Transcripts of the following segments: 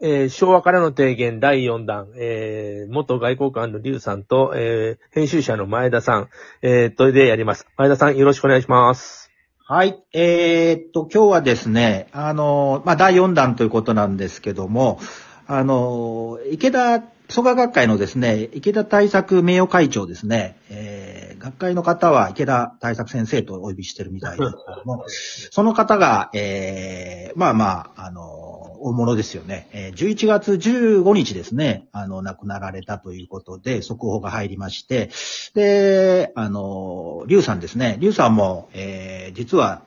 えー昭和からの提言第4弾、えー元外交官の劉さんと、えー編集者の前田さん、えー、とでやります。前田さん、よろしくお願いします。はい。えーっと、今日はですね、あの、まあ、第4弾ということなんですけども、あの、池田、創価学会のですね、池田大作名誉会長ですね、えー、学会の方は池田大作先生とお呼びしてるみたいですけども、その方が、えー、まあまあ、あの、大物ですよね。えー11月15日ですね、あの、亡くなられたということで、速報が入りまして、で、あの、リュウさんですね。リュウさんも、えー実は、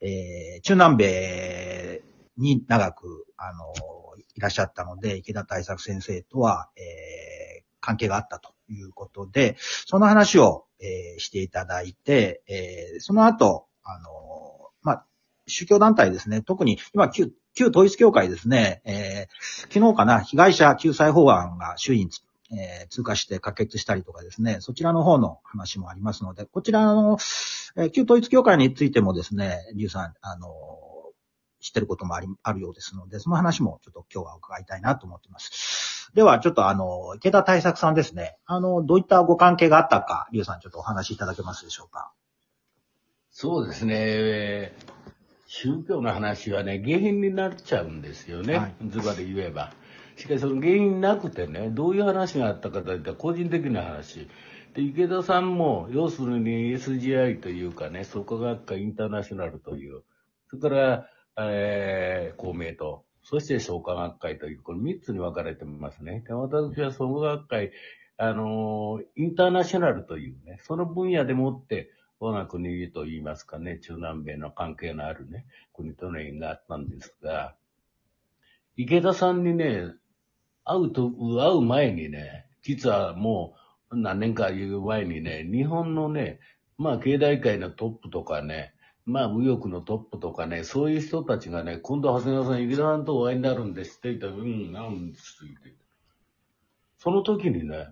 えー中南米に長く、あの、いらっしゃったので、池田大作先生とは、えー関係があったということで、その話を、えーしていただいて、えーその後、あの、まあ、宗教団体ですね、特に今旧、旧統一教会ですね、えー昨日かな、被害者救済法案が衆院えー通過して可決したりとかですね、そちらの方の話もありますので、こちらの、えー旧統一教会についてもですね、リュウさん、あの知ってることもあり、あるようですので、その話もちょっと今日は伺いたいなと思っています。では、ちょっとあの、池田大作さんですね、あの、どういったご関係があったか、リュウさんちょっとお話しいただけますでしょうか？そうですね。えー宗教の話はね、下品になっちゃうんですよね。はいズバで言えば。しかしその原因なくてね、どういう話があったかといったら個人的な話。で、池田さんも、要するに SGI というかね、創価学会インターナショナルという、それから、えー公明党、そして創価学会という、この3つに分かれてますね。で私は創価学会、あのーインターナショナルというね、その分野でもって、我が国と言いますかね、中南米の関係のあるね、国との縁があったんですが、池田さんにね、会うと、会う前にね、実はもう何年か言う前にね、日本のね、まあ経済界のトップとかね、まあ右翼のトップとかね、そういう人たちがね、今度長谷川さん、池田さんとお会いになるんですって言ったら、うん、なんですって。その時にね、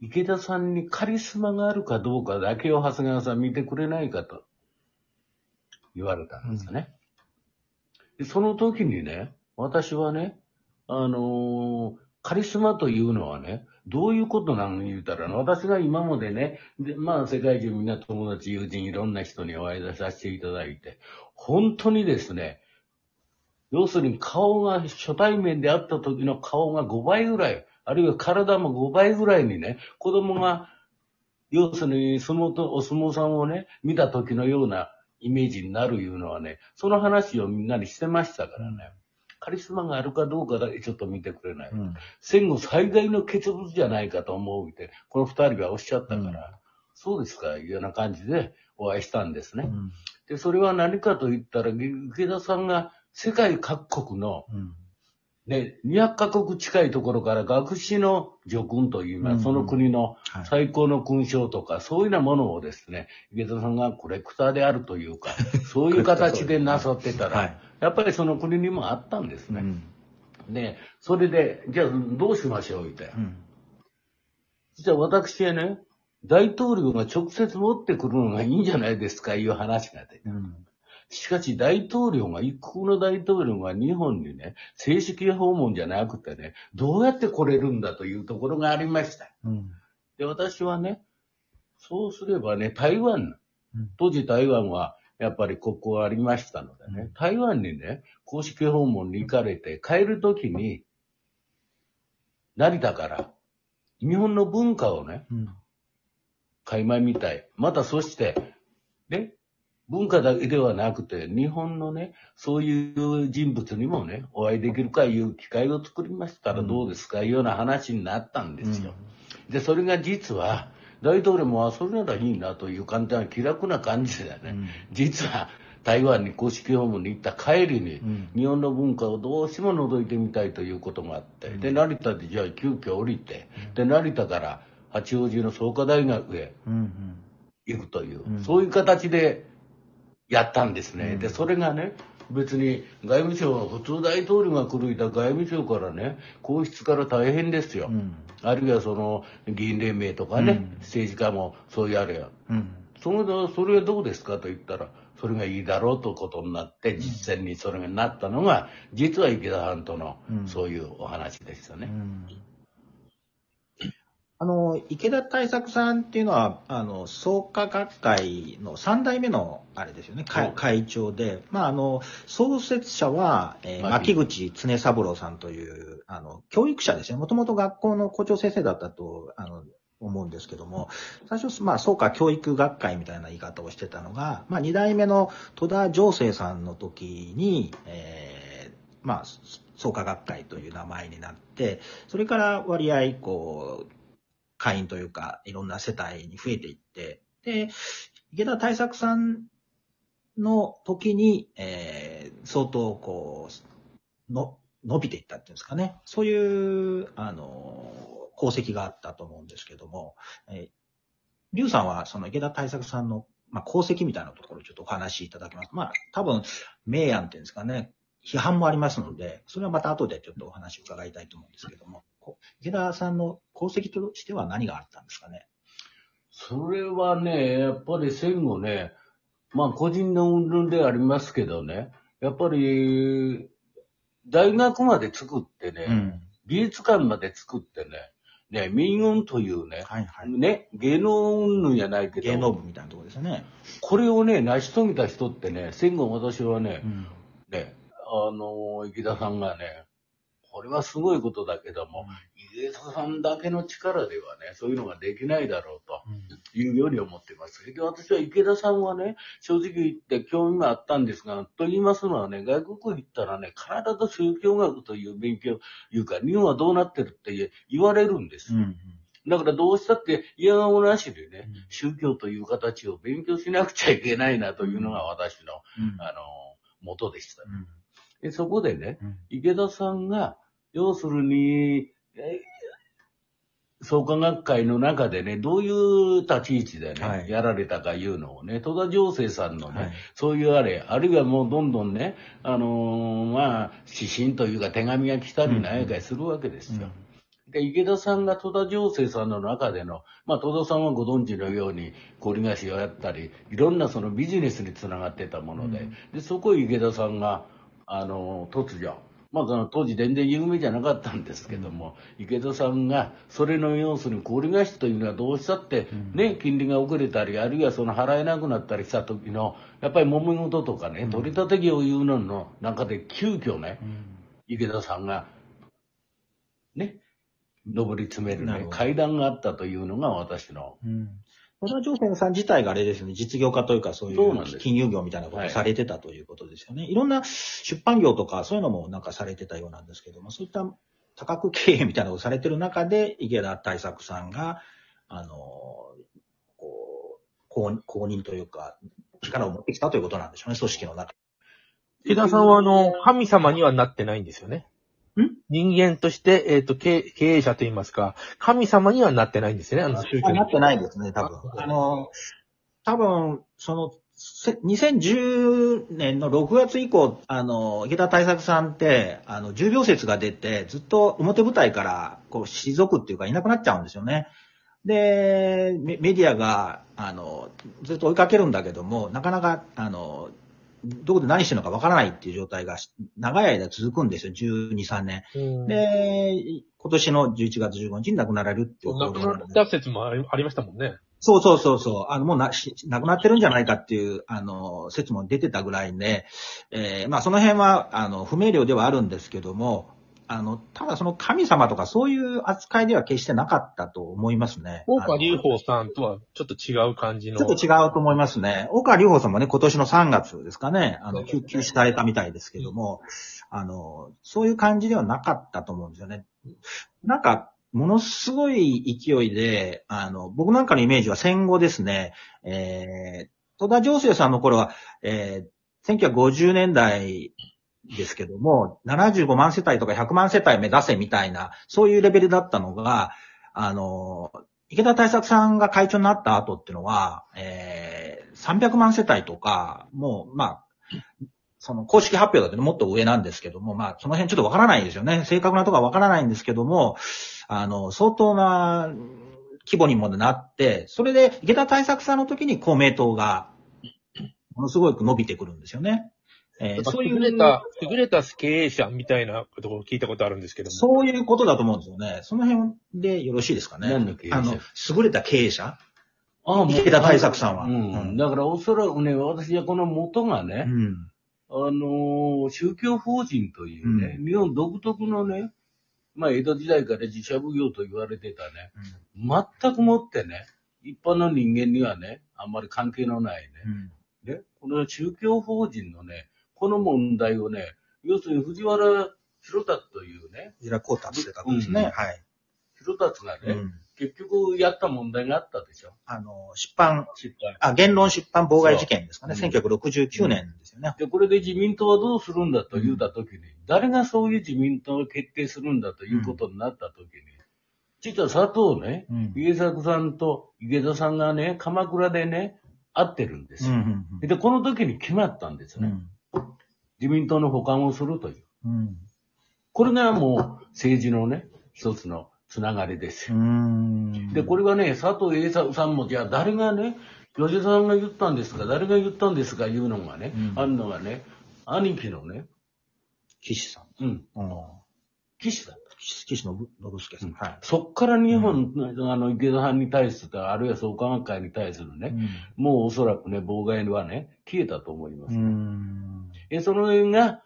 池田さんにカリスマがあるかどうかだけを長谷川さん見てくれないかと言われたんですよね。でその時にね、私はね、あのーカリスマというのはね、どういうことなの言うたら、私が今までね、でまあ世界中みんな友達、友人、いろんな人にお会いさせていただいて、本当にですね、要するに顔が、初対面で会った時の顔が5倍ぐらい、あるいは体も5倍ぐらいにね、子供が、要するに相撲と、お相撲さんをね、見た時のようなイメージになるいうのはね、その話をみんなにしてましたからね。カリスマがあるかどうかだけちょっと見てくれない。うん。戦後最大の傑物じゃないかと思うって、この二人がおっしゃったから、うんそうですか、いうような感じでお会いしたんですね。うん。で、それは何かと言ったら、池田さんが世界各国の、うん。ね、200カ国近いところから学士の助君といいます、うんその国のはい最高の勲章とか、そういうようなものをですね、池田さんがコレクターであるというか、そういう形でなさってたら、はいやっぱりその国にもあったんですね。うん。で、それで、じゃあどうしましょう、って。うん。じゃあ私はね、大統領が直接持ってくるのがいいんじゃないですか、いう話が出て。うん。しかし大統領が、一国の大統領が日本にね、正式訪問じゃなくてね、どうやって来れるんだというところがありました。うん。で、私はね、そうすればね、台湾うん、当時台湾はやっぱり国交がありましたのでね、台湾にね、公式訪問に行かれて、帰るときに、成田から、日本の文化をね、うん。垣間見たい。またそして、ね、文化だけではなくて、日本のね、そういう人物にもね、お会いできるかいう機会を作りましたらどうですか、いうような話になったんですよ。で、それが実は、大統領も、あ、それならいいなという簡単な気楽な感じでね、うん。実は台湾に公式訪問に行った帰りに、うん。日本の文化をどうしても覗いてみたいということがあって、で、成田でじゃあ急遽降りて、で、成田から八王子の創価大学へ。行くという、うん。そういう形でやったんですね。うん。で、それがね、別に外務省、普通大統領が来るいた外務省からね、皇室から大変ですよ。うん。あるいはその議員連盟とかね、うん政治家もそうやれや。うん。そのそれはどうですか？と言ったら、それがいいだろうということになって、実践にそれがなったのが、実は池田さんとのうんそういうお話でしたね。うんあの、池田大作さんっていうのは、あの、創価学会の3代目の、あれですよね、会会長で、まあ、あの、創設者は、えー牧牧口常三郎さんという、あの、教育者ですね。もともと学校の校長先生だったと、あの、思うんですけども、最初、まあ、創価教育学会みたいな言い方をしてたのが、まあ、2代目の戸田上生さんの時に、えーまあ、創価学会という名前になって、それから割合、こう、会員というか、いろんな世帯に増えていって、で、池田大作さんの時に、えー相当、こう、の、伸びていったっていうんですかね。そういう、あの、功績があったと思うんですけども、えー、劉さんは、その池田大作さんの、まあ、功績みたいなところをちょっとお話しいただけます。まあ、多分、名案っていうんですかね、批判もありますので、それはまた後でちょっとお話を伺いたいと思うんですけども、池田さんの功績としては何があったんですかね？それはね、やっぱり戦後ね、まあ個人の運動でありますけどね、やっぱり、大学まで作ってね、ん。美術館まで作ってね、ね、民運というね、はいはい。ね、芸能云々じゃないけど、芸能部みたいなところですよね。これをね、成し遂げた人ってね、戦後私はね、ん。ね、あの、池田さんがね、これはすごいことだけども、池田さんだけの力ではね、そういうのができないだろうというように思っています。で私は池田さんはね、正直言って興味があったんですが、と言いますのはね、外国行ったらね、必ず宗教学という勉強、いうか、日本はどうなってるって言われるんです。うん。だからどうしたって嫌顔なしでねうん、宗教という形を勉強しなくちゃいけないなというのが私の、うん。あの、元でした。うんでそこでね、うん池田さんが、要するに、え創価学会の中でね、どういう立ち位置でね、はい。やられたかいうのをね、戸田上生さんのね、はい。そういうあれ、あるいはもうどんどんね、あのーまあ、指針というか手紙が来たりなんやかりするわけですよ。で、池田さんが戸田上生さんの中での、まあ、戸田さんはご存知のように、氷菓子をやったり、いろんなそのビジネスにつながってたもので、うん。で、そこへ池田さんが、あの、突如、まあ、その当時全然有名じゃなかったんですけども、池田さんが、それの要するに氷菓子というのはどうしたって、うん。ね、金利が遅れたり、あるいはその払えなくなったりした時の、やっぱり揉め事とかね、うん。取り立て業いうのの中で急遽ね、うん。池田さんが、ね、上り詰めるね階段があったというのが私の、うん。小田上泉さん自体があれですね、実業家というかそういうそうなんです金融業みたいなことはいをされてたということですよね。い、ろんな出版業とかそういうのもなんかされてたようなんですけども、そういった多角経営みたいなことをされてる中で、池田大作さんが、あの、こう、公公認というか、力を持ってきたということなんでしょうね、組織の中池田さんは、あの、神様にはなってないんですよね。ん？人間として、えっ、と経、経営者といいますか、神様にはなってないんですよね、あの宗教にあな。ってないですね、多分。あの、多分、その、せ2010年の6月以降、あの、池田大作さんって、あの、重病説が出て、ずっと表舞台から、こう、退くっていうか、いなくなっちゃうんですよね。で、メメディアが、あの、ずっと追いかけるんだけども、なかなか、あの、どこで何してるのかわからないっていう状態が長い間続くんですよ、12、3年。うんで、今年の11月15日に亡くなられるっていう亡くなった説もありましたもんね。そうそうそうそう。あの、もうな、し亡くなってるんじゃないかっていう、あの、説も出てたぐらいで、えーまあその辺は、あの、不明瞭ではあるんですけども、あの、ただその神様とかそういう扱いでは決してなかったと思いますね。大川隆法さんとはちょっと違う感じの。ちょっと違うと思いますね。大川隆法さんもね、今年の3月ですかね、あの、救急死されたみたいですけども、あの、そういう感じではなかったと思うんですよね。なんか、ものすごい勢いで、あの、僕なんかのイメージは戦後ですね、えー、戸田上生さんの頃は、えー、1950年代ですけども、75万世帯とか100万世帯目指せみたいな、そういうレベルだったのが、あの、池田大作さんが会長になった後っていうのは、えー、300万世帯とか、もう、まあ、その公式発表だとねもっと上なんですけども、まあ、その辺ちょっとわからないですよね。正確なとこはわからないんですけども、あの、相当な規模にもなって、それで池田大作さんの時に公明党がものすごく伸びてくるんですよね。えーそういう優れた、優れた経営者みたいなことを聞いたことあるんですけども。そういうことだと思うんですよね。その辺でよろしいですかね。何の経営者？あの、優れた経営者？ああ、もう池田大作さんは。う。うんんだからおそらくね、私はこの元がね、うん。あのー宗教法人というね、日本独特のね、まあ江戸時代から自社奉行と言われてたね、全くもってね、一般の人間にはね、あんまり関係のないね、うん。ね、この宗教法人のね、この問題をね、要するに藤原弘達というね、平子達って書くんですね。うんはい。弘達がね、うん結局やった問題があったでしょ？あの、出版、失敗。あ、言論出版妨害事件ですかね。そう1969年ですよね。で、これで自民党はどうするんだと言ったときに、誰がそういう自民党を決定するんだということになったときに、実は佐藤ね、うん家作さんと池田さんがね、鎌倉でね、会ってるんですよ。うんで、この時に決まったんですね。うん自民党の保管をするという。うんこれがもう政治のね、一つのつながりですうよ。んで、これがね、佐藤栄作さんも、じゃあ誰がね、吉田さんが言ったんですか、誰が言ったんですか、いうのがね、うんあるのがね、兄貴のね、岸さん。うん、うん岸だ。岸岸信信介さん。はい。そっから日本、あの、池田さんに対する、あるいは創価学会に対するね、もうおそらくね、妨害はね、消えたと思います。うん。えその辺が、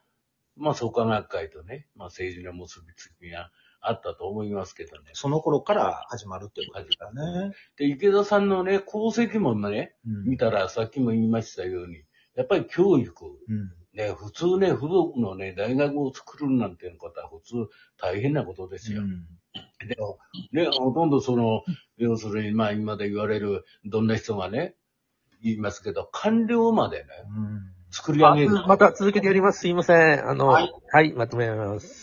まあ、創価学会とね、まあ、政治の結びつきがあったと思いますけどね。その頃から始まるっていうことですからね。で、池田さんのね、功績もね、うん見たら、さっきも言いましたように、やっぱり教育、うん。ね、普通ね、付属のね、大学を作るなんていうことは普通大変なことですよ。うんでね、ほとんどその、要するに、まあ今で言われる、どんな人がね、言いますけど、官僚までね、うん作り上げる。また続けてやります。すいません。あの、はいはい、まとめます。